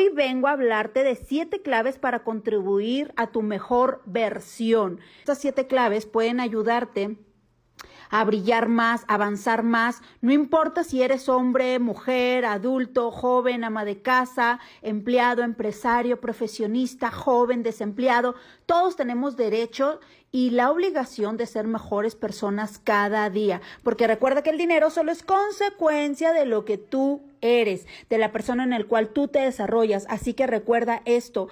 hoy vengo a hablarte de siete claves para contribuir a tu mejor versión. Estas siete claves pueden ayudarte a brillar más, avanzar más. No importa si eres hombre, mujer, adulto, joven, ama de casa, empleado, empresario, profesionista, joven, desempleado. Todos tenemos derecho y la obligación de ser mejores personas cada día. Porque recuerda que el dinero solo es consecuencia de lo que tú eres, de la persona en la cual tú te desarrollas. Así que recuerda esto.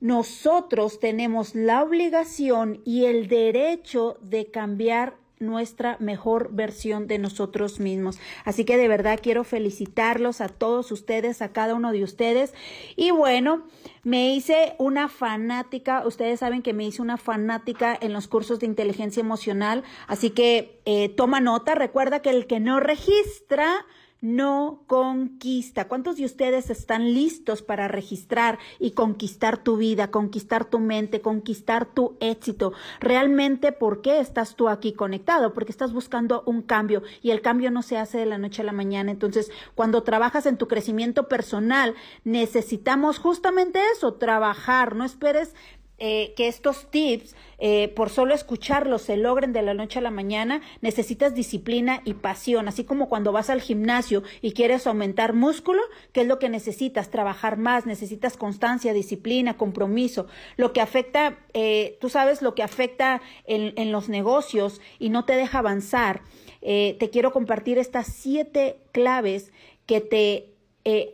Nosotros tenemos la obligación y el derecho de cambiar nuestra mejor versión de nosotros mismos. Así que de verdad quiero felicitarlos a todos ustedes, a cada uno de ustedes. Y bueno, me hice una fanática, ustedes saben que me hice una fanática en los cursos de inteligencia emocional, así que eh, toma nota, recuerda que el que no registra, no conquista. ¿Cuántos de ustedes están listos para registrar y conquistar tu vida, conquistar tu mente, conquistar tu éxito? Realmente, ¿por qué estás tú aquí conectado? Porque estás buscando un cambio y el cambio no se hace de la noche a la mañana. Entonces, cuando trabajas en tu crecimiento personal, necesitamos justamente eso, trabajar. No esperes eh, que estos tips, eh, por solo escucharlos, se logren de la noche a la mañana, necesitas disciplina y pasión, así como cuando vas al gimnasio y quieres aumentar músculo, ¿qué es lo que necesitas? Trabajar más, necesitas constancia, disciplina, compromiso. Lo que afecta, eh, tú sabes lo que afecta en, en, los negocios y no te deja avanzar. te quiero compartir estas siete claves que te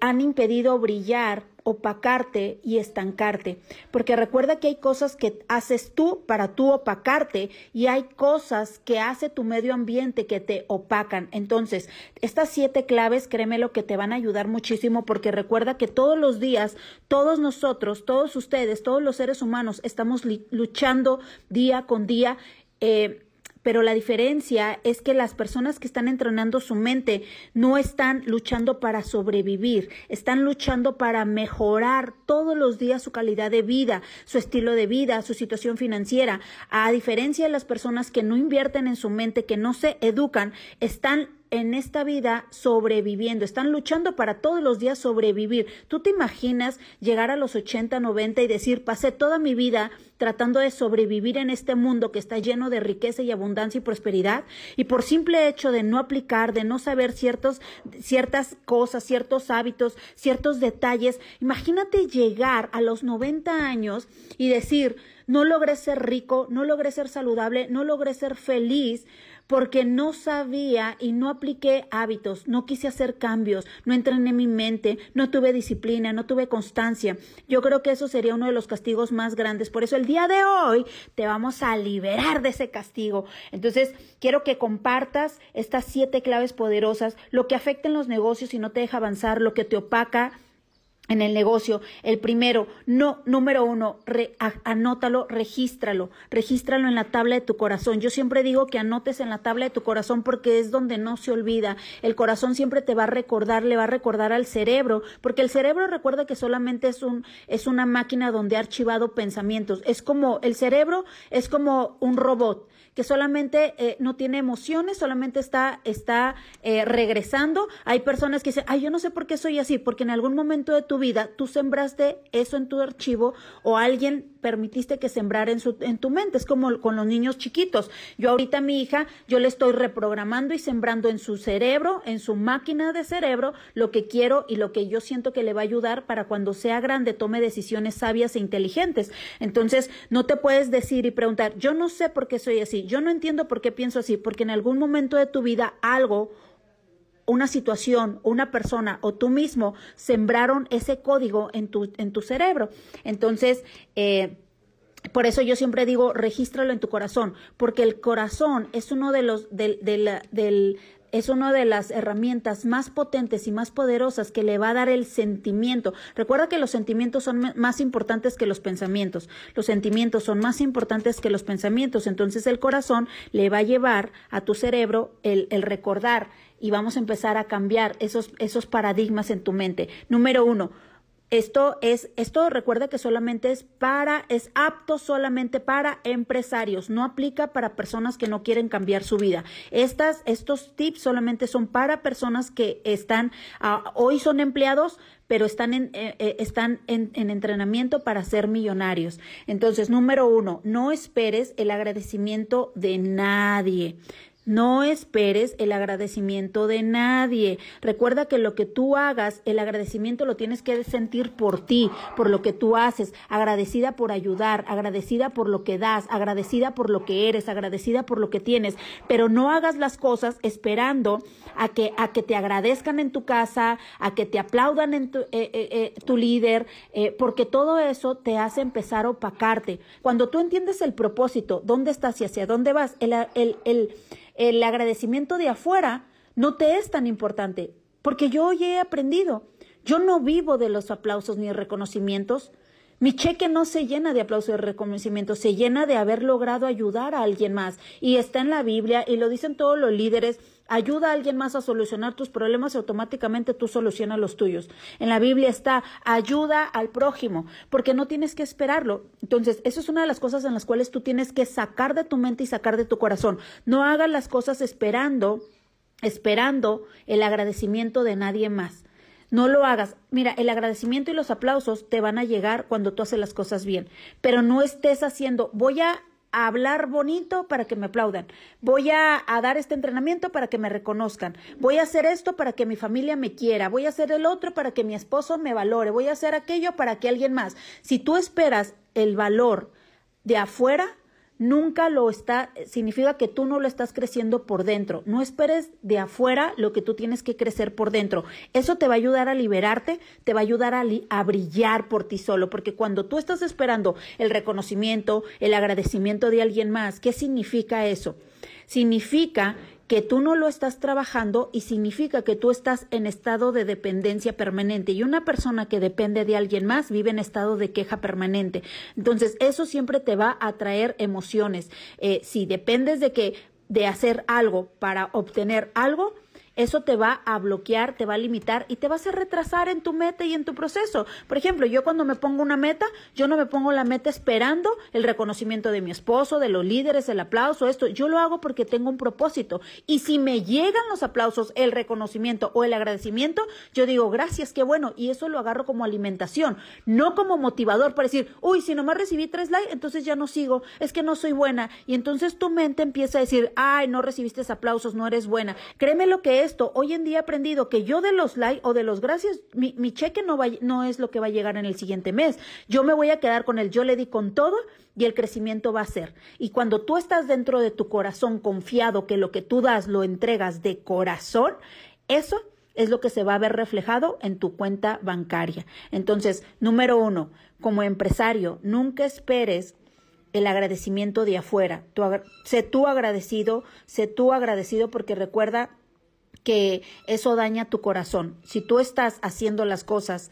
han impedido brillar opacarte y estancarte. Porque recuerda que hay cosas que haces tú para tú opacarte y hay cosas que hace tu medio ambiente que te opacan. Entonces, estas siete claves, créeme lo que te van a ayudar muchísimo porque recuerda que todos los días, todos nosotros, todos ustedes, todos los seres humanos estamos luchando día con día. Eh, pero la diferencia es que las personas que están entrenando su mente no están luchando para sobrevivir, están luchando para mejorar todos los días su calidad de vida, su estilo de vida, su situación financiera. A diferencia de las personas que no invierten en su mente, que no se educan, están en esta vida sobreviviendo, están luchando para todos los días sobrevivir. ¿Tú te imaginas llegar a los 80, 90 y decir, pasé toda mi vida tratando de sobrevivir en este mundo que está lleno de riqueza y abundancia y prosperidad? Y por simple hecho de no aplicar, de no saber ciertos, ciertas cosas, ciertos hábitos, ciertos detalles, imagínate llegar a los 90 años y decir, no logré ser rico, no logré ser saludable, no logré ser feliz, porque no sabía y no apliqué hábitos, no quise hacer cambios, no entrené mi mente, no tuve disciplina, no tuve constancia. Yo creo que eso sería uno de los castigos más grandes. Por eso el día de hoy te vamos a liberar de ese castigo. Entonces, quiero que compartas estas siete claves poderosas, lo que afecta en los negocios y no te deja avanzar, lo que te opaca en el negocio. El primero, no, número uno, anótalo, regístralo, regístralo en la tabla de tu corazón. Yo siempre digo que anotes en la tabla de tu corazón porque es donde no se olvida. El corazón siempre te va a recordar, le va a recordar al cerebro, porque el cerebro recuerda que solamente es un, es una máquina donde ha archivado pensamientos. Es como, el cerebro es como un robot que solamente eh, no tiene emociones, solamente está, está eh, regresando. Hay personas que dicen, ay, yo no sé por qué soy así, porque en algún momento de tu vida tú sembraste eso en tu archivo o alguien permitiste que sembrara en, su, en tu mente. Es como con los niños chiquitos. Yo ahorita a mi hija, yo le estoy reprogramando y sembrando en su cerebro, en su máquina de cerebro, lo que quiero y lo que yo siento que le va a ayudar para cuando sea grande tome decisiones sabias e inteligentes. Entonces, no te puedes decir y preguntar, yo no sé por qué soy así, yo no entiendo por qué pienso así, porque en algún momento de tu vida algo una situación, una persona o tú mismo sembraron ese código en tu, en tu cerebro. Entonces, eh, por eso yo siempre digo, regístralo en tu corazón, porque el corazón es uno de los, del, del, es una de las herramientas más potentes y más poderosas que le va a dar el sentimiento. Recuerda que los sentimientos son más importantes que los pensamientos. Los sentimientos son más importantes que los pensamientos. Entonces el corazón le va a llevar a tu cerebro el, recordar y vamos a empezar a cambiar esos, esos paradigmas en tu mente. Número uno, Esto es, esto recuerda que solamente es para, es apto solamente para empresarios, no aplica para personas que no quieren cambiar su vida. Estas, estos tips solamente son para personas que están, ah, hoy son empleados, pero están en, eh, eh, están en, en, entrenamiento para ser millonarios. Entonces, número uno, no esperes el agradecimiento de nadie. No esperes el agradecimiento de nadie. Recuerda que lo que tú hagas, el agradecimiento lo tienes que sentir por ti, por lo que tú haces, agradecida por ayudar, agradecida por lo que das, agradecida por lo que eres, agradecida por lo que tienes, pero no hagas las cosas esperando a que, a que te agradezcan en tu casa, a que te aplaudan en tu, eh, eh, eh, tu líder, porque todo eso te hace empezar a opacarte. Cuando tú entiendes el propósito, dónde estás y hacia dónde vas, el, el, el el agradecimiento de afuera no te es tan importante, porque yo hoy he aprendido, yo no vivo de los aplausos ni reconocimientos. Mi cheque no se llena de aplausos y reconocimientos, se llena de haber logrado ayudar a alguien más. Y está en la Biblia y lo dicen todos los líderes Ayuda a alguien más a solucionar tus problemas y automáticamente tú solucionas los tuyos. En la Biblia está ayuda al prójimo, porque no tienes que esperarlo. Entonces, eso es una de las cosas en las cuales tú tienes que sacar de tu mente y sacar de tu corazón. No hagas las cosas esperando, esperando el agradecimiento de nadie más. No lo hagas. Mira, el agradecimiento y los aplausos te van a llegar cuando tú haces las cosas bien, pero no estés haciendo, voy a a hablar bonito para que me aplaudan. Voy a, dar este entrenamiento para que me reconozcan. Voy a hacer esto para que mi familia me quiera. Voy a hacer el otro para que mi esposo me valore. Voy a hacer aquello para que alguien más. Si tú esperas el valor de afuera, nunca lo está, significa que tú no lo estás creciendo por dentro. No esperes de afuera lo que tú tienes que crecer por dentro. Eso te va a ayudar a liberarte, te va a ayudar a, a brillar por ti solo, porque cuando tú estás esperando el reconocimiento, el agradecimiento de alguien más, ¿qué significa eso? Significa que tú no lo estás trabajando y significa que tú estás en estado de dependencia permanente y una persona que depende de alguien más vive en estado de queja permanente. Entonces, eso siempre te va a traer emociones. Eh, si dependes de que de hacer algo para obtener algo, eso te va a bloquear, te va a limitar y te vas a retrasar en tu meta y en tu proceso. Por ejemplo, yo cuando me pongo una meta, yo no me pongo la meta esperando el reconocimiento de mi esposo, de los líderes, el aplauso, esto. Yo lo hago porque tengo un propósito. Y si me llegan los aplausos, el reconocimiento o el agradecimiento, yo digo, gracias, qué bueno. Y eso lo agarro como alimentación, no como motivador para decir, uy, si nomás recibí tres likes, entonces ya no sigo, es que no soy buena. Y entonces tu mente empieza a decir, ay, no recibiste aplausos, no eres buena. Créeme lo que es esto, hoy en día he aprendido que yo de los likes o de los gracias, mi, cheque no, va, no es lo que va a llegar en el siguiente mes. Yo me voy a quedar con el yo le di con todo y el crecimiento va a ser. Y cuando tú estás dentro de tu corazón confiado que lo que tú das lo entregas de corazón, eso es lo que se va a ver reflejado en tu cuenta bancaria. Entonces, número uno, como empresario, nunca esperes el agradecimiento de afuera. sé tú agradecido, sé tú agradecido porque recuerda que eso daña tu corazón. Si tú estás haciendo las cosas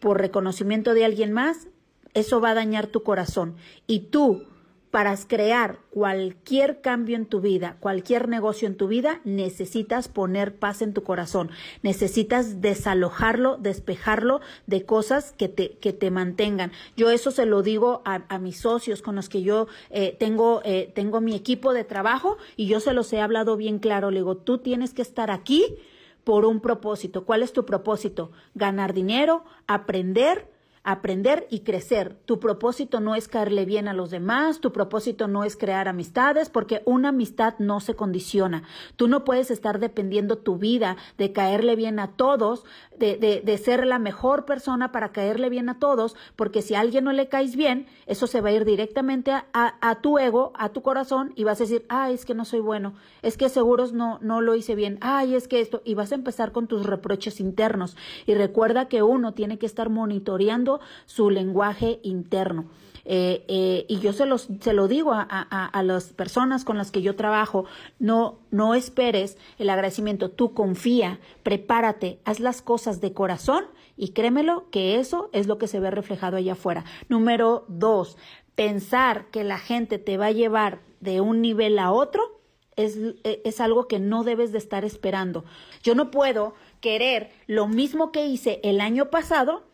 por reconocimiento de alguien más, eso va a dañar tu corazón. Y tú para crear cualquier cambio en tu vida, cualquier negocio en tu vida, necesitas poner paz en tu corazón, necesitas desalojarlo, despejarlo de cosas que te, que te mantengan. Yo eso se lo digo a, mis socios con los que yo eh, tengo, eh, tengo mi equipo de trabajo y yo se los he hablado bien claro. Le digo, tú tienes que estar aquí por un propósito. ¿Cuál es tu propósito? Ganar dinero, aprender, aprender y crecer. Tu propósito no es caerle bien a los demás, tu propósito no es crear amistades, porque una amistad no se condiciona. Tú no puedes estar dependiendo tu vida de caerle bien a todos, de, de, de ser la mejor persona para caerle bien a todos, porque si a alguien no le caes bien, eso se va a ir directamente a, a, tu ego, a tu corazón, y vas a decir, ay, es que no soy bueno, es que seguros no, no lo hice bien, ay, es que esto, y vas a empezar con tus reproches internos. Y recuerda que uno tiene que estar monitoreando su lenguaje interno. Eh, eh, y yo se, los, se lo digo a, a, las personas con las que yo trabajo, no, no esperes el agradecimiento, tú confía, prepárate, haz las cosas de corazón y créemelo que eso es lo que se ve reflejado allá afuera. Número dos, pensar que la gente te va a llevar de un nivel a otro es, es algo que no debes de estar esperando. Yo no puedo querer lo mismo que hice el año pasado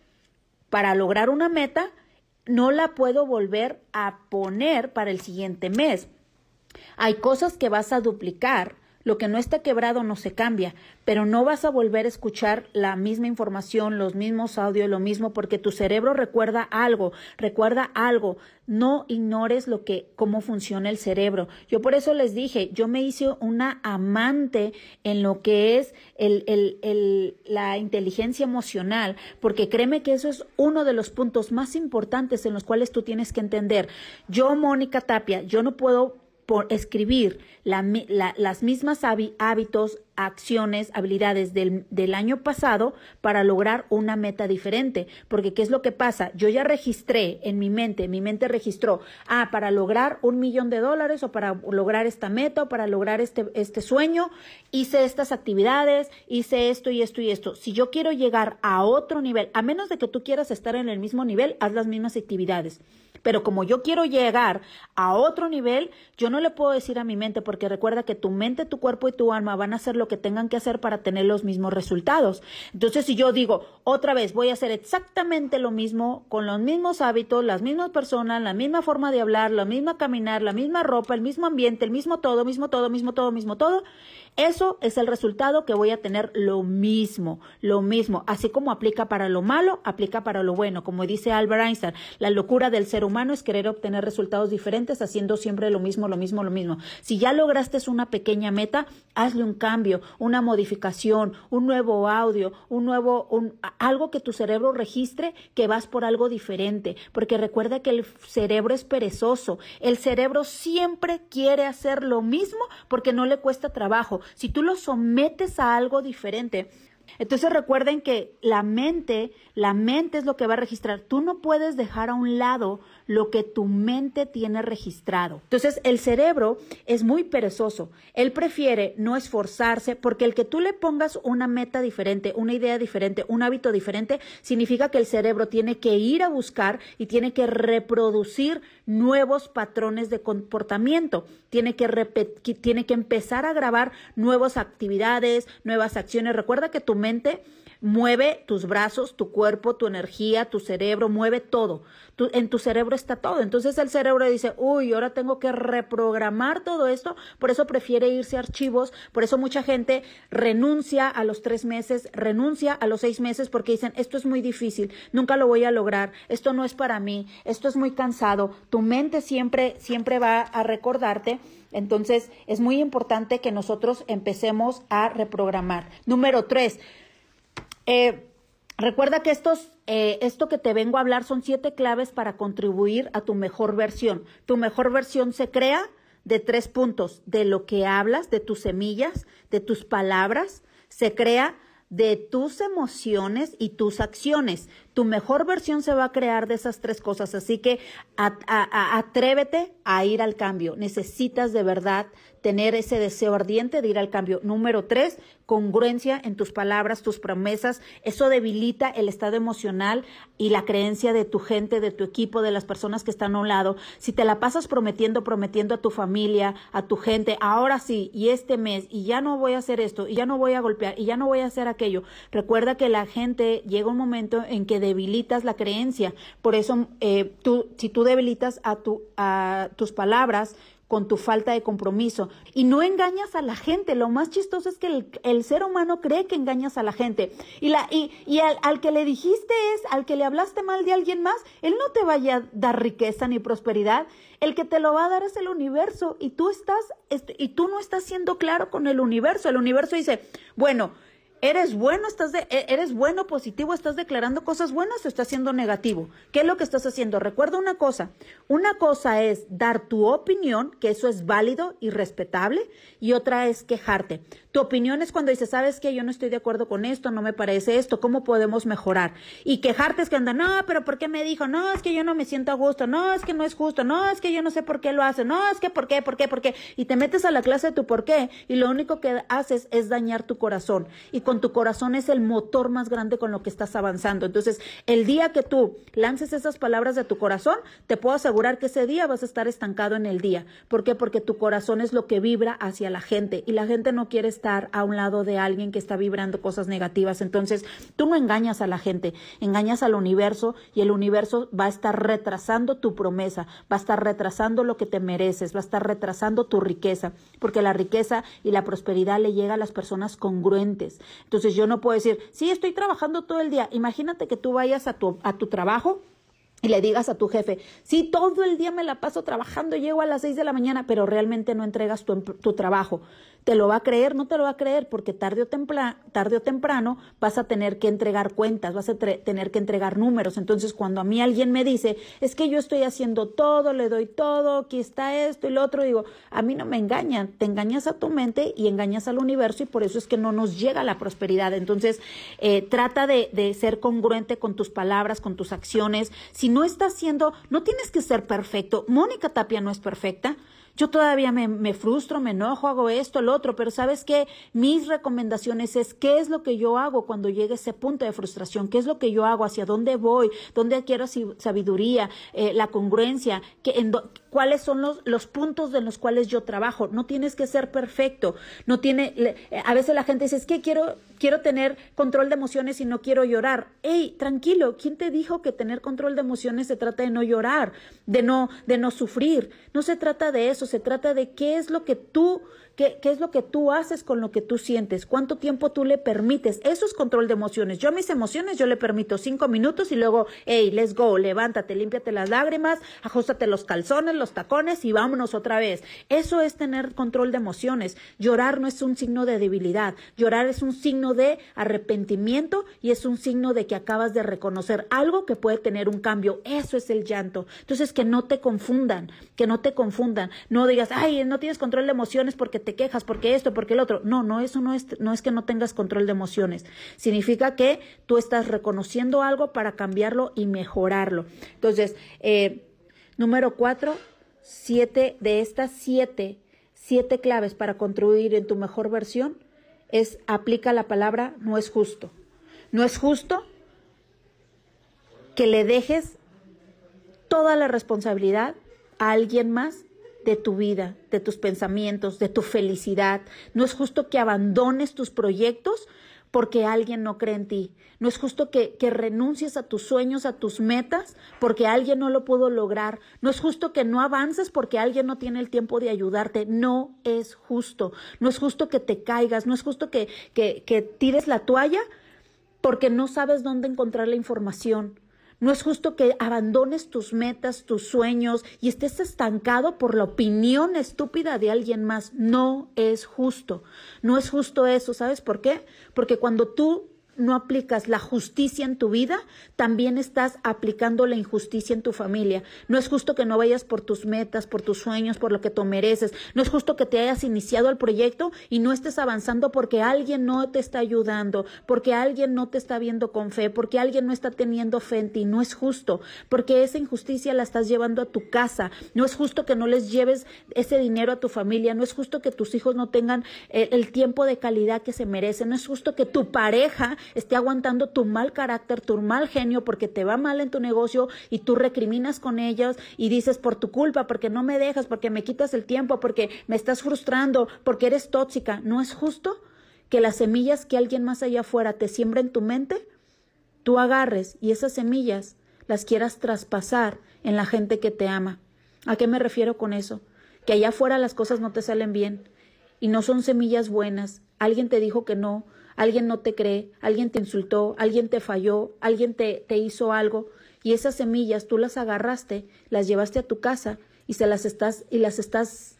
para lograr una meta, no la puedo volver a poner para el siguiente mes. Hay cosas que vas a duplicar, lo que no está quebrado no se cambia, pero no vas a volver a escuchar la misma información, los mismos audios, lo mismo, porque tu cerebro recuerda algo, recuerda algo. No ignores lo que, cómo funciona el cerebro. Yo por eso les dije, yo me hice una amante en lo que es el, el, el, la inteligencia emocional, porque créeme que eso es uno de los puntos más importantes en los cuales tú tienes que entender. Yo, Mónica Tapia, yo no puedo por escribir las mismas hábitos, acciones, habilidades del, del, año pasado para lograr una meta diferente. Porque ¿qué es lo que pasa? Yo ya registré en mi mente, mi mente registró, ah, para lograr un millón de dólares o para lograr esta meta o para lograr este, este sueño, hice estas actividades, hice esto y esto y esto. Si yo quiero llegar a otro nivel, a menos de que tú quieras estar en el mismo nivel, haz las mismas actividades. Pero como yo quiero llegar a otro nivel, yo no le puedo decir a mi mente, porque recuerda que tu mente, tu cuerpo y tu alma van a hacer lo que tengan que hacer para tener los mismos resultados. Entonces, si yo digo, otra vez, voy a hacer exactamente lo mismo, con los mismos hábitos, las mismas personas, la misma forma de hablar, la misma caminar, la misma ropa, el mismo ambiente, el mismo todo, mismo todo, mismo todo, mismo todo, eso es el resultado que voy a tener lo mismo, lo mismo. Así como aplica para lo malo, aplica para lo bueno. Como dice Albert Einstein, la locura del ser humano es querer obtener resultados diferentes haciendo siempre lo mismo, lo mismo, lo mismo. Si ya lograste una pequeña meta, hazle un cambio, una modificación, un nuevo audio, un nuevo, un, algo que tu cerebro registre que vas por algo diferente. Porque recuerda que el cerebro es perezoso. El cerebro siempre quiere hacer lo mismo porque no le cuesta trabajo si tú lo sometes a algo diferente, entonces recuerden que la mente, la mente es lo que va a registrar. Tú no puedes dejar a un lado lo que tu mente tiene registrado. Entonces el cerebro es muy perezoso. Él prefiere no esforzarse porque el que tú le pongas una meta diferente, una idea diferente, un hábito diferente, significa que el cerebro tiene que ir a buscar y tiene que reproducir nuevos patrones de comportamiento. Tiene que, tiene que empezar a grabar nuevas actividades, nuevas acciones. Recuerda que tu mente mueve tus brazos, tu cuerpo, tu energía, tu cerebro, mueve todo. en tu cerebro está todo. Entonces el cerebro dice, uy, ahora tengo que reprogramar todo esto. Por eso prefiere irse a archivos. Por eso mucha gente renuncia a los tres meses, renuncia a los seis meses porque dicen, esto es muy difícil, nunca lo voy a lograr, esto no es para mí, esto es muy cansado. Tu mente siempre, siempre va a recordarte. Entonces es muy importante que nosotros empecemos a reprogramar. Número tres, eh, recuerda que estos, eh, esto que te vengo a hablar son siete claves para contribuir a tu mejor versión. Tu mejor versión se crea de tres puntos, de lo que hablas, de tus semillas, de tus palabras, se crea de tus emociones y tus acciones. Tu mejor versión se va a crear de esas tres cosas, así que atrévete a ir al cambio. Necesitas de verdad tener ese deseo ardiente de ir al cambio. Número tres, congruencia en tus palabras, tus promesas. Eso debilita el estado emocional y la creencia de tu gente, de tu equipo, de las personas que están a un lado. Si te la pasas prometiendo, prometiendo a tu familia, a tu gente, ahora sí, y este mes, y ya no voy a hacer esto, y ya no voy a golpear, y ya no voy a hacer aquello. Recuerda que la gente llega un momento en que debilitas la creencia. Por eso, eh, tú, si tú debilitas a, tu, a tus palabras, con tu falta de compromiso. Y no engañas a la gente. Lo más chistoso es que el, ser humano cree que engañas a la gente. Y, la, y, y al, al, que le dijiste es, al que le hablaste mal de alguien más, él no te vaya a dar riqueza ni prosperidad. El que te lo va a dar es el universo. Y tú estás, este, y tú no estás siendo claro con el universo. El universo dice, bueno, ¿Eres bueno, estás de, e, eres bueno, positivo, estás declarando cosas buenas o estás siendo negativo? ¿Qué es lo que estás haciendo? Recuerda una cosa, una cosa es dar tu opinión, que eso es válido y respetable, y otra es quejarte. Tu opinión es cuando dices, ¿sabes qué? Yo no estoy de acuerdo con esto, no me parece esto, ¿cómo podemos mejorar? Y quejarte es que anda, no, pero ¿por qué me dijo? No, es que yo no me siento a gusto, no, es que no es justo, no, es que yo no sé por qué lo hace, no, es que por qué, por qué, por qué. Y te metes a la clase de tu por qué y lo único que haces es dañar tu corazón. Y con tu corazón es el motor más grande con lo que estás avanzando. Entonces, el día que tú lances esas palabras de tu corazón, te puedo asegurar que ese día vas a estar estancado en el día. ¿Por qué? Porque tu corazón es lo que vibra hacia la gente y la gente no quiere estar a un lado de alguien que está vibrando cosas negativas. Entonces, tú no engañas a la gente, engañas al universo y el universo va a estar retrasando tu promesa, va a estar retrasando lo que te mereces, va a estar retrasando tu riqueza, porque la riqueza y la prosperidad le llega a las personas congruentes. Entonces, yo no puedo decir, sí, estoy trabajando todo el día. Imagínate que tú vayas a tu, a tu trabajo y le digas a tu jefe, sí, todo el día me la paso trabajando, llego a las seis de la mañana, pero realmente no entregas tu, tu trabajo. ¿Te lo va a creer? No te lo va a creer porque tarde o, tarde o temprano vas a tener que entregar cuentas, vas a tener que entregar números. Entonces, cuando a mí alguien me dice, es que yo estoy haciendo todo, le doy todo, aquí está esto y lo otro, digo, a mí no me engañan, te engañas a tu mente y engañas al universo y por eso es que no nos llega la prosperidad. Entonces, eh, trata de, de ser congruente con tus palabras, con tus acciones. Si no estás siendo, no tienes que ser perfecto. Mónica Tapia no es perfecta. Yo todavía me, me, frustro, me enojo, hago esto, lo otro, pero sabes qué, mis recomendaciones es qué es lo que yo hago cuando llegue ese punto de frustración, qué es lo que yo hago, hacia dónde voy, dónde quiero sabiduría, eh, la congruencia, que en cuáles son los, los puntos de los cuales yo trabajo. No tienes que ser perfecto, no tiene, a veces la gente dice, es que quiero, quiero tener control de emociones y no quiero llorar. Ey, tranquilo, ¿quién te dijo que tener control de emociones se trata de no llorar, de no, de no sufrir? No se trata de eso, se trata de qué es lo que tú ¿Qué, ¿Qué, es lo que tú haces con lo que tú sientes? ¿Cuánto tiempo tú le permites? Eso es control de emociones. Yo a mis emociones yo le permito cinco minutos y luego, hey, let's go, levántate, límpiate las lágrimas, ajustate los calzones, los tacones y vámonos otra vez. Eso es tener control de emociones. Llorar no es un signo de debilidad. Llorar es un signo de arrepentimiento y es un signo de que acabas de reconocer algo que puede tener un cambio. Eso es el llanto. Entonces, que no te confundan, que no te confundan. No digas, ay, no tienes control de emociones porque te quejas, porque esto, porque el otro. No, no, eso no es, no es que no tengas control de emociones. Significa que tú estás reconociendo algo para cambiarlo y mejorarlo. Entonces, eh, número cuatro, siete de estas siete, siete claves para contribuir en tu mejor versión es aplica la palabra no es justo. No es justo que le dejes toda la responsabilidad a alguien más de tu vida, de tus pensamientos, de tu felicidad. No es justo que abandones tus proyectos porque alguien no cree en ti. No es justo que, que, renuncies a tus sueños, a tus metas, porque alguien no lo pudo lograr. No es justo que no avances porque alguien no tiene el tiempo de ayudarte. No es justo. No es justo que te caigas. No es justo que, que, que tires la toalla porque no sabes dónde encontrar la información. No es justo que abandones tus metas, tus sueños y estés estancado por la opinión estúpida de alguien más. No es justo. No es justo eso. ¿Sabes por qué? Porque cuando tú no aplicas la justicia en tu vida, también estás aplicando la injusticia en tu familia. No es justo que no vayas por tus metas, por tus sueños, por lo que tú mereces. No es justo que te hayas iniciado el proyecto y no estés avanzando porque alguien no te está ayudando, porque alguien no te está viendo con fe, porque alguien no está teniendo fe en ti. No es justo, porque esa injusticia la estás llevando a tu casa. No es justo que no les lleves ese dinero a tu familia. No es justo que tus hijos no tengan el, el tiempo de calidad que se merecen. No es justo que tu pareja esté aguantando tu mal carácter, tu mal genio, porque te va mal en tu negocio y tú recriminas con ellos y dices por tu culpa, porque no me dejas, porque me quitas el tiempo, porque me estás frustrando, porque eres tóxica. ¿No es justo que las semillas que alguien más allá afuera te siembra en tu mente, tú agarres y esas semillas las quieras traspasar en la gente que te ama? ¿A qué me refiero con eso? Que allá afuera las cosas no te salen bien y no son semillas buenas. Alguien te dijo que no, alguien no te cree, alguien te insultó, alguien te falló, alguien te, te hizo algo y esas semillas tú las agarraste, las llevaste a tu casa y se las estás y las estás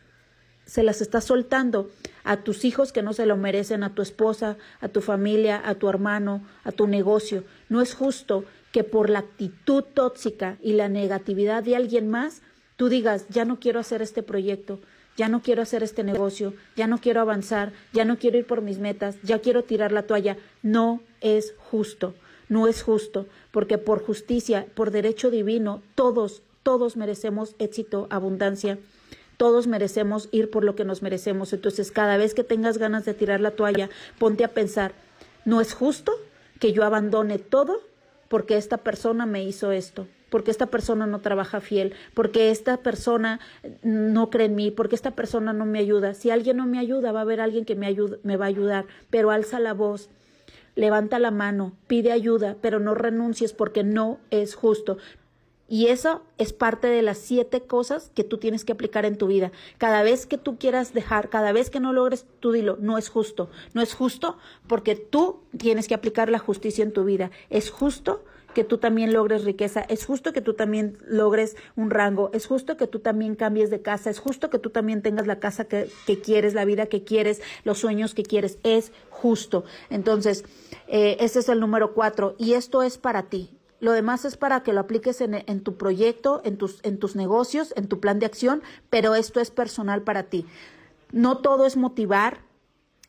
se las estás soltando a tus hijos que no se lo merecen, a tu esposa, a tu familia, a tu hermano, a tu negocio. No es justo que por la actitud tóxica y la negatividad de alguien más, tú digas, ya no quiero hacer este proyecto, ya no quiero hacer este negocio, ya no quiero avanzar, ya no quiero ir por mis metas, ya quiero tirar la toalla. No es justo, no es justo, porque por justicia, por derecho divino, todos, todos merecemos éxito, abundancia. Todos merecemos ir por lo que nos merecemos. Entonces, cada vez que tengas ganas de tirar la toalla, ponte a pensar, ¿no es justo que yo abandone todo porque esta persona me hizo esto? Porque esta persona no trabaja fiel, porque esta persona no cree en mí, porque esta persona no me ayuda. Si alguien no me ayuda, va a haber alguien que me, ayude, me va a ayudar, pero alza la voz, levanta la mano, pide ayuda, pero no renuncies porque no es justo. Y eso es parte de las siete cosas que tú tienes que aplicar en tu vida. Cada vez que tú quieras dejar, cada vez que no logres, tú dilo, no es justo. No es justo porque tú tienes que aplicar la justicia en tu vida. Es justo que tú también logres riqueza, es justo que tú también logres un rango, es justo que tú también cambies de casa, es justo que tú también tengas la casa que, quieres, la vida que quieres, los sueños que quieres, es justo. Entonces, eh, ese es el número cuatro y esto es para ti. Lo demás es para que lo apliques en, en, tu proyecto, en tus, en tus negocios, en tu plan de acción, pero esto es personal para ti. No todo es motivar,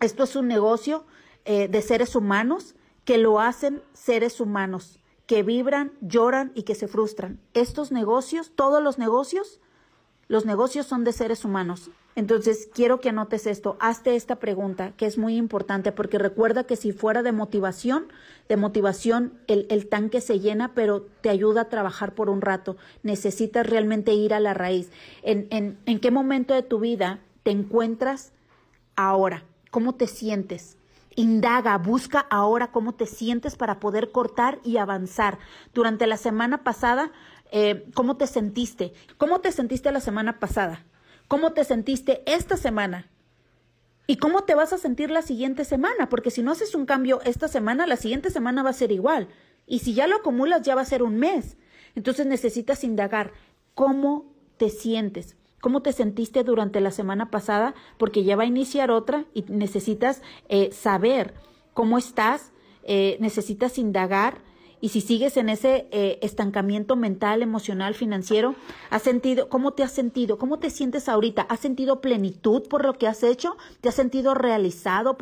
esto es un negocio eh, de seres humanos que lo hacen seres humanos que vibran, lloran y que se frustran. Estos negocios, todos los negocios, los negocios son de seres humanos. Entonces, quiero que anotes esto, hazte esta pregunta, que es muy importante, porque recuerda que si fuera de motivación, de motivación, el, el, tanque se llena, pero te ayuda a trabajar por un rato. Necesitas realmente ir a la raíz. ¿En, en, en qué momento de tu vida te encuentras ahora? ¿Cómo te sientes? Indaga, busca ahora cómo te sientes para poder cortar y avanzar. Durante la semana pasada, eh, ¿cómo te sentiste? ¿Cómo te sentiste la semana pasada? ¿Cómo te sentiste esta semana? ¿Y cómo te vas a sentir la siguiente semana? Porque si no haces un cambio esta semana, la siguiente semana va a ser igual. Y si ya lo acumulas, ya va a ser un mes. Entonces necesitas indagar cómo te sientes cómo te sentiste durante la semana pasada, porque ya va a iniciar otra y necesitas eh, saber cómo estás, eh, necesitas indagar. Y si sigues en ese eh, estancamiento mental, emocional, financiero, ¿has sentido, cómo te has sentido? ¿Cómo te sientes ahorita? ¿Has sentido plenitud por lo que has hecho? ¿Te has sentido realizado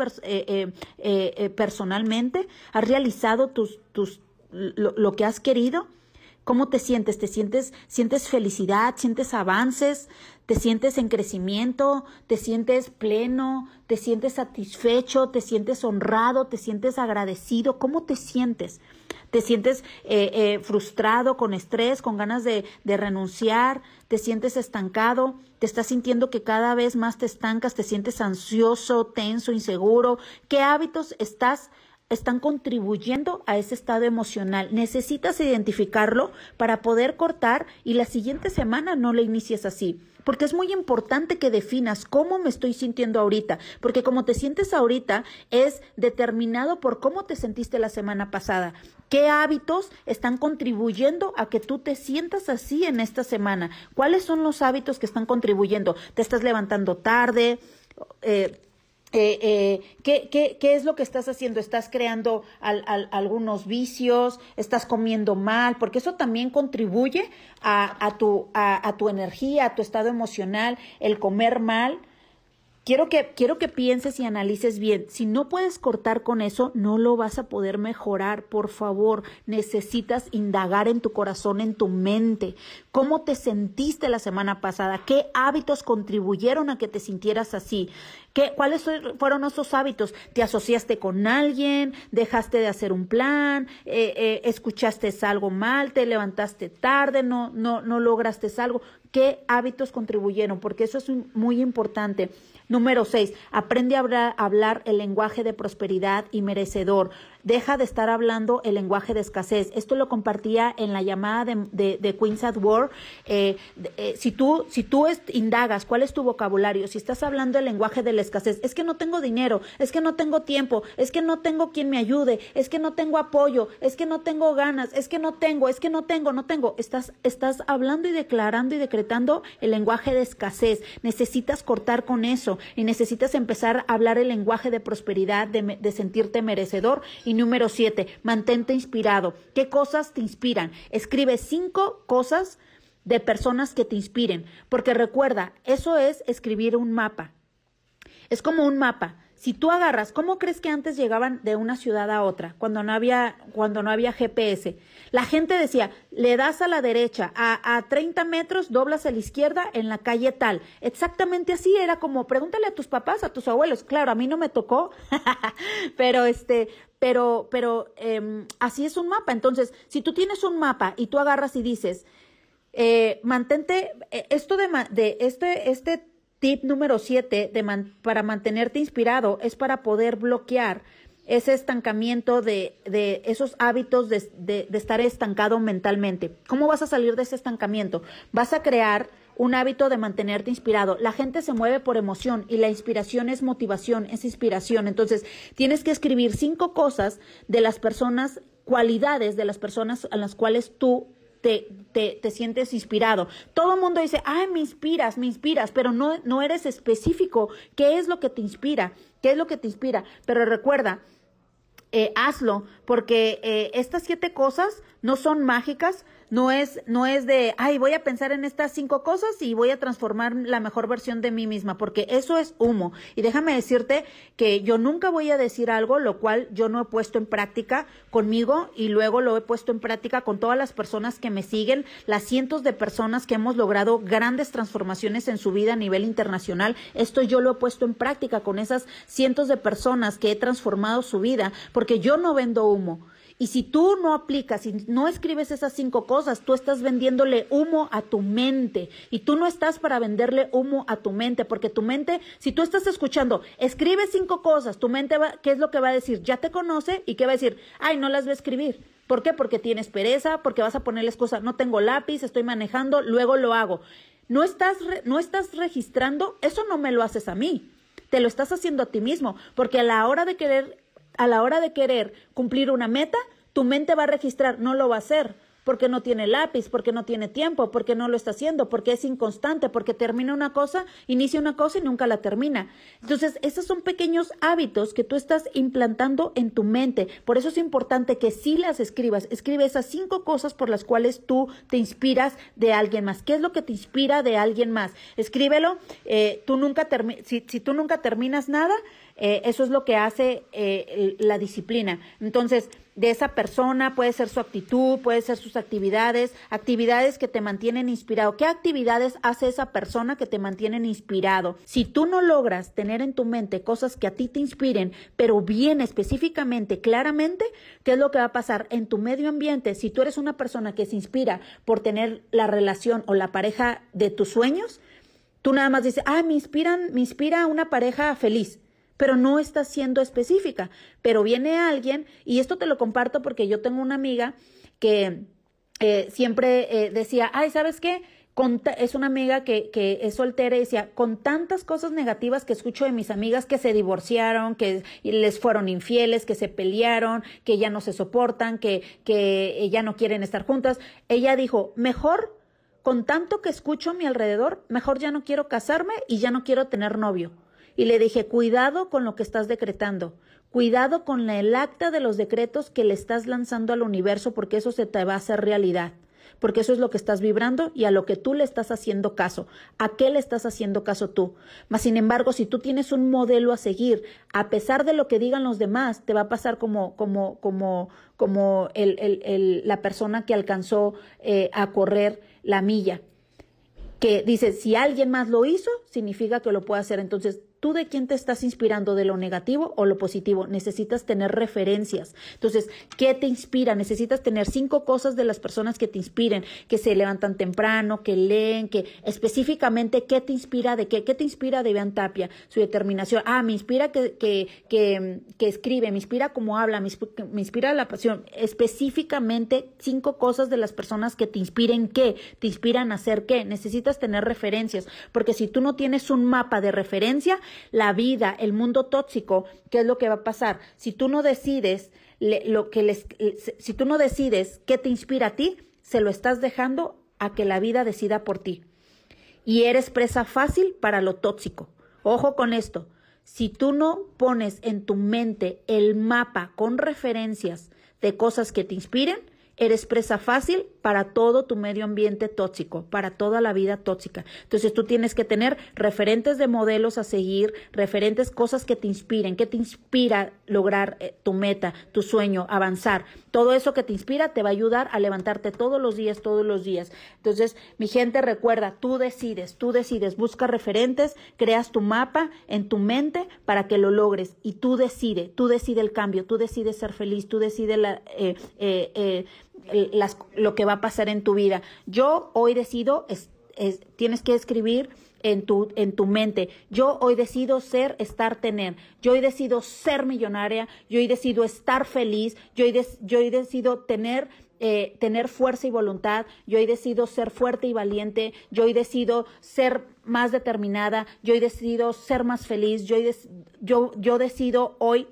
personalmente? ¿Has realizado tus, tus, lo que has querido? ¿Cómo te sientes? ¿Te sientes, sientes felicidad? ¿Sientes avances? ¿Te sientes en crecimiento? ¿Te sientes pleno? ¿Te sientes satisfecho? ¿Te sientes honrado? ¿Te sientes agradecido? ¿Cómo te sientes? ¿Te sientes eh, eh, frustrado, con estrés, con ganas de, de renunciar? ¿Te sientes estancado? ¿Te estás sintiendo que cada vez más te estancas? ¿Te sientes ansioso, tenso, inseguro? ¿Qué hábitos estás están contribuyendo a ese estado emocional. Necesitas identificarlo para poder cortar y la siguiente semana no le inicies así. Porque es muy importante que definas cómo me estoy sintiendo ahorita, porque como te sientes ahorita es determinado por cómo te sentiste la semana pasada. ¿Qué hábitos están contribuyendo a que tú te sientas así en esta semana? ¿Cuáles son los hábitos que están contribuyendo? ¿Te estás levantando tarde? Eh, eh, eh, ¿qué, qué, qué, es lo que estás haciendo? ¿Estás creando algunos vicios? ¿Estás comiendo mal? Porque eso también contribuye a, a, tu, a, a tu energía, a tu estado emocional, el comer mal. Quiero que, quiero que pienses y analices bien. Si no puedes cortar con eso, no lo vas a poder mejorar. Por favor, necesitas indagar en tu corazón, en tu mente. ¿Cómo te sentiste la semana pasada? ¿Qué hábitos contribuyeron a que te sintieras así? ¿Qué, ¿Cuáles fueron esos hábitos? ¿Te asociaste con alguien? ¿Dejaste de hacer un plan? Eh, eh, ¿Escuchaste algo mal? ¿Te levantaste tarde? ¿No, no, no lograste algo? ¿Qué hábitos contribuyeron? Porque eso es muy importante. Número seis, aprende a hablar, el lenguaje de prosperidad y merecedor. Deja de estar hablando el lenguaje de escasez. Esto lo compartía en la llamada de, de, Queens at War. Eh, eh, si tú, si tú indagas cuál es tu vocabulario, si estás hablando el lenguaje de la escasez, es que no tengo dinero, es que no tengo tiempo, es que no tengo quien me ayude, es que no tengo apoyo, es que no tengo ganas, es que no tengo, es que no tengo, no tengo. Estás, estás hablando y declarando y decretando el lenguaje de escasez. Necesitas cortar con eso y necesitas empezar a hablar el lenguaje de prosperidad, de, de sentirte merecedor número siete, mantente inspirado. ¿Qué cosas te inspiran? Escribe cinco cosas de personas que te inspiren, porque recuerda, eso es escribir un mapa. Es como un mapa. Si tú agarras, ¿cómo crees que antes llegaban de una ciudad a otra cuando no había, cuando no había GPS? La gente decía, le das a la derecha, a, a 30 metros doblas a la izquierda en la calle tal. Exactamente así era como, pregúntale a tus papás, a tus abuelos. Claro, a mí no me tocó, pero este, pero, pero em, así es un mapa. Entonces, si tú tienes un mapa y tú agarras y dices, eh, mantente, eh, esto de, de este, este tip número siete de para mantenerte inspirado es para poder bloquear ese estancamiento de, de esos hábitos de, de, estar estancado mentalmente. ¿Cómo vas a salir de ese estancamiento? Vas a crear un hábito de mantenerte inspirado. La gente se mueve por emoción y la inspiración es motivación, es inspiración. Entonces, tienes que escribir cinco cosas de las personas, cualidades de las personas a las cuales tú te, te, te, sientes inspirado. Todo el mundo dice, ay, me inspiras, me inspiras, pero no, no eres específico. ¿Qué es lo que te inspira? ¿Qué es lo que te inspira? Pero recuerda, eh, hazlo, porque eh, estas siete cosas no son mágicas, no es, no es de, ay, voy a pensar en estas cinco cosas y voy a transformar la mejor versión de mí misma, porque eso es humo. Y déjame decirte que yo nunca voy a decir algo lo cual yo no he puesto en práctica conmigo y luego lo he puesto en práctica con todas las personas que me siguen, las cientos de personas que hemos logrado grandes transformaciones en su vida a nivel internacional. Esto yo lo he puesto en práctica con esas cientos de personas que he transformado su vida, porque yo no vendo humo. Y si tú no aplicas, y no escribes esas cinco cosas, tú estás vendiéndole humo a tu mente. Y tú no estás para venderle humo a tu mente, porque tu mente, si tú estás escuchando, escribe cinco cosas, tu mente va, ¿qué es lo que va a decir? Ya te conoce y ¿qué va a decir? Ay, no las va a escribir. ¿Por qué? Porque tienes pereza, porque vas a ponerles cosas, no tengo lápiz, estoy manejando, luego lo hago. No estás, no estás registrando, eso no me lo haces a mí, te lo estás haciendo a ti mismo, porque a la hora de querer a la hora de querer cumplir una meta, tu mente va a registrar, no lo va a hacer, porque no tiene lápiz, porque no tiene tiempo, porque no lo está haciendo, porque es inconstante, porque termina una cosa, inicia una cosa y nunca la termina. Entonces, esos son pequeños hábitos que tú estás implantando en tu mente. Por eso es importante que sí las escribas. Escribe esas cinco cosas por las cuales tú te inspiras de alguien más. ¿Qué es lo que te inspira de alguien más? Escríbelo. Eh, tú nunca si, si tú nunca terminas nada, eh, eso es lo que hace eh, la disciplina. Entonces, de esa persona puede ser su actitud, puede ser sus actividades, actividades que te mantienen inspirado. ¿Qué actividades hace esa persona que te mantienen inspirado? Si tú no logras tener en tu mente cosas que a ti te inspiren, pero bien específicamente, claramente, ¿qué es lo que va a pasar en tu medio ambiente? Si tú eres una persona que se inspira por tener la relación o la pareja de tus sueños, tú nada más dices, ah, me inspiran, me inspira una pareja feliz pero no está siendo específica. Pero viene alguien, y esto te lo comparto porque yo tengo una amiga que eh, siempre eh, decía, ay, ¿sabes qué? es una amiga que, que, es soltera y decía, con tantas cosas negativas que escucho de mis amigas que se divorciaron, que les fueron infieles, que se pelearon, que ya no se soportan, que, que ya no quieren estar juntas, ella dijo, mejor, con tanto que escucho a mi alrededor, mejor ya no quiero casarme y ya no quiero tener novio y le dije, cuidado con lo que estás decretando, cuidado con el acta de los decretos que le estás lanzando al universo porque eso se te va a hacer realidad porque eso es lo que estás vibrando y a lo que tú le estás haciendo caso. ¿A qué le estás haciendo caso tú? Mas, sin embargo, si tú tienes un modelo a seguir, a pesar de lo que digan los demás, te va a pasar como, como, como, como el, el, el, la persona que alcanzó eh, a correr la milla. Que dice, si alguien más lo hizo, significa que lo puede hacer. Entonces, ¿Tú de quién te estás inspirando? ¿De lo negativo o lo positivo? Necesitas tener referencias. Entonces, ¿qué te inspira? Necesitas tener cinco cosas de las personas que te inspiren, que se levantan temprano, que leen, que específicamente qué te inspira de qué, qué te inspira de Iván Tapia, su determinación. Ah, me inspira que, que, que, que escribe, me inspira cómo habla, me, me inspira la pasión. Específicamente cinco cosas de las personas que te inspiren qué, te inspiran a hacer qué. Necesitas tener referencias, porque si tú no tienes un mapa de referencia, la vida, el mundo tóxico, ¿qué es lo que va a pasar? Si tú no decides lo que les, si tú no decides qué te inspira a ti, se lo estás dejando a que la vida decida por ti. Y eres presa fácil para lo tóxico. Ojo con esto. Si tú no pones en tu mente el mapa con referencias de cosas que te inspiren, eres presa fácil para todo tu medio ambiente tóxico, para toda la vida tóxica. Entonces tú tienes que tener referentes de modelos a seguir, referentes cosas que te inspiren, que te inspira lograr eh, tu meta, tu sueño, avanzar. Todo eso que te inspira te va a ayudar a levantarte todos los días, todos los días. Entonces, mi gente, recuerda, tú decides, tú decides, busca referentes, creas tu mapa en tu mente para que lo logres y tú decides, tú decides el cambio, tú decides ser feliz, tú decides la, eh, eh, las, lo que va a pasar en tu vida. Yo hoy decido, tienes que escribir en tu, en tu mente. Yo hoy decido ser, estar, tener. Yo hoy decido ser millonaria. Yo hoy decido estar feliz. Yo hoy, yo hoy decido tener eh, tener fuerza y voluntad, yo hoy decido ser fuerte y valiente, yo hoy decido ser más determinada, yo hoy decido ser más feliz, yo, yo, yo decido hoy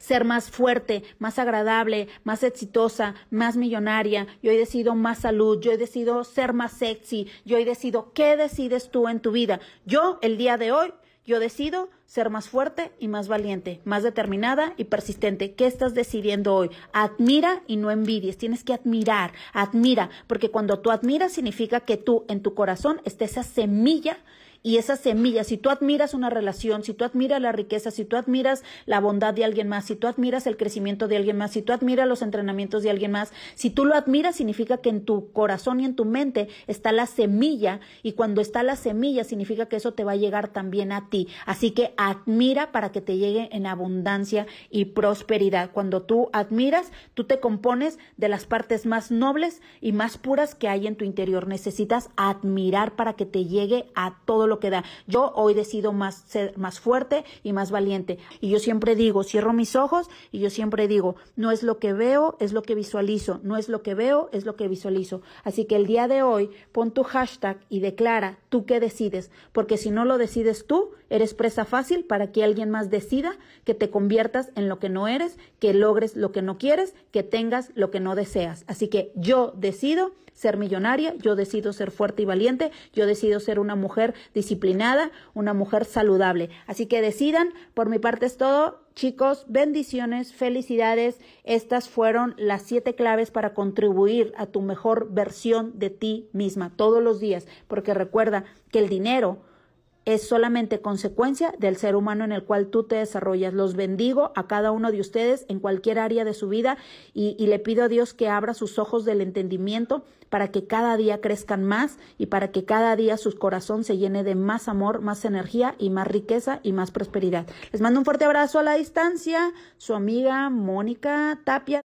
ser más fuerte, más agradable, más exitosa, más millonaria. Yo he decidido más salud, yo he decidido ser más sexy, yo he decidido qué decides tú en tu vida. Yo el día de hoy, yo decido ser más fuerte y más valiente, más determinada y persistente. ¿Qué estás decidiendo hoy? Admira y no envidies. Tienes que admirar, admira, porque cuando tú admiras significa que tú en tu corazón está esa semilla y esa semilla, si tú admiras una relación, si tú admiras la riqueza, si tú admiras la bondad de alguien más, si tú admiras el crecimiento de alguien más, si tú admiras los entrenamientos de alguien más, si tú lo admiras significa que en tu corazón y en tu mente está la semilla y cuando está la semilla significa que eso te va a llegar también a ti. Así que admira para que te llegue en abundancia y prosperidad. Cuando tú admiras, tú te compones de las partes más nobles y más puras que hay en tu interior. Necesitas admirar para que te llegue a todo lo que da. Yo hoy decido más ser más fuerte y más valiente. Y yo siempre digo, cierro mis ojos y yo siempre digo, no es lo que veo, es lo que visualizo. No es lo que veo, es lo que visualizo. Así que el día de hoy pon tu hashtag y declara tú qué decides, porque si no lo decides tú, eres presa fácil para que alguien más decida que te conviertas en lo que no eres, que logres lo que no quieres, que tengas lo que no deseas. Así que yo decido ser millonaria, yo decido ser fuerte y valiente, yo decido ser una mujer disciplinada, una mujer saludable. Así que decidan, por mi parte es todo. Chicos, bendiciones, felicidades. Estas fueron las siete claves para contribuir a tu mejor versión de ti misma todos los días, porque recuerda que el dinero es solamente consecuencia del ser humano en el cual tú te desarrollas. Los bendigo a cada uno de ustedes en cualquier área de su vida y, y, le pido a Dios que abra sus ojos del entendimiento para que cada día crezcan más y para que cada día su corazón se llene de más amor, más energía y más riqueza y más prosperidad. Les mando un fuerte abrazo a la distancia, su amiga Mónica Tapia.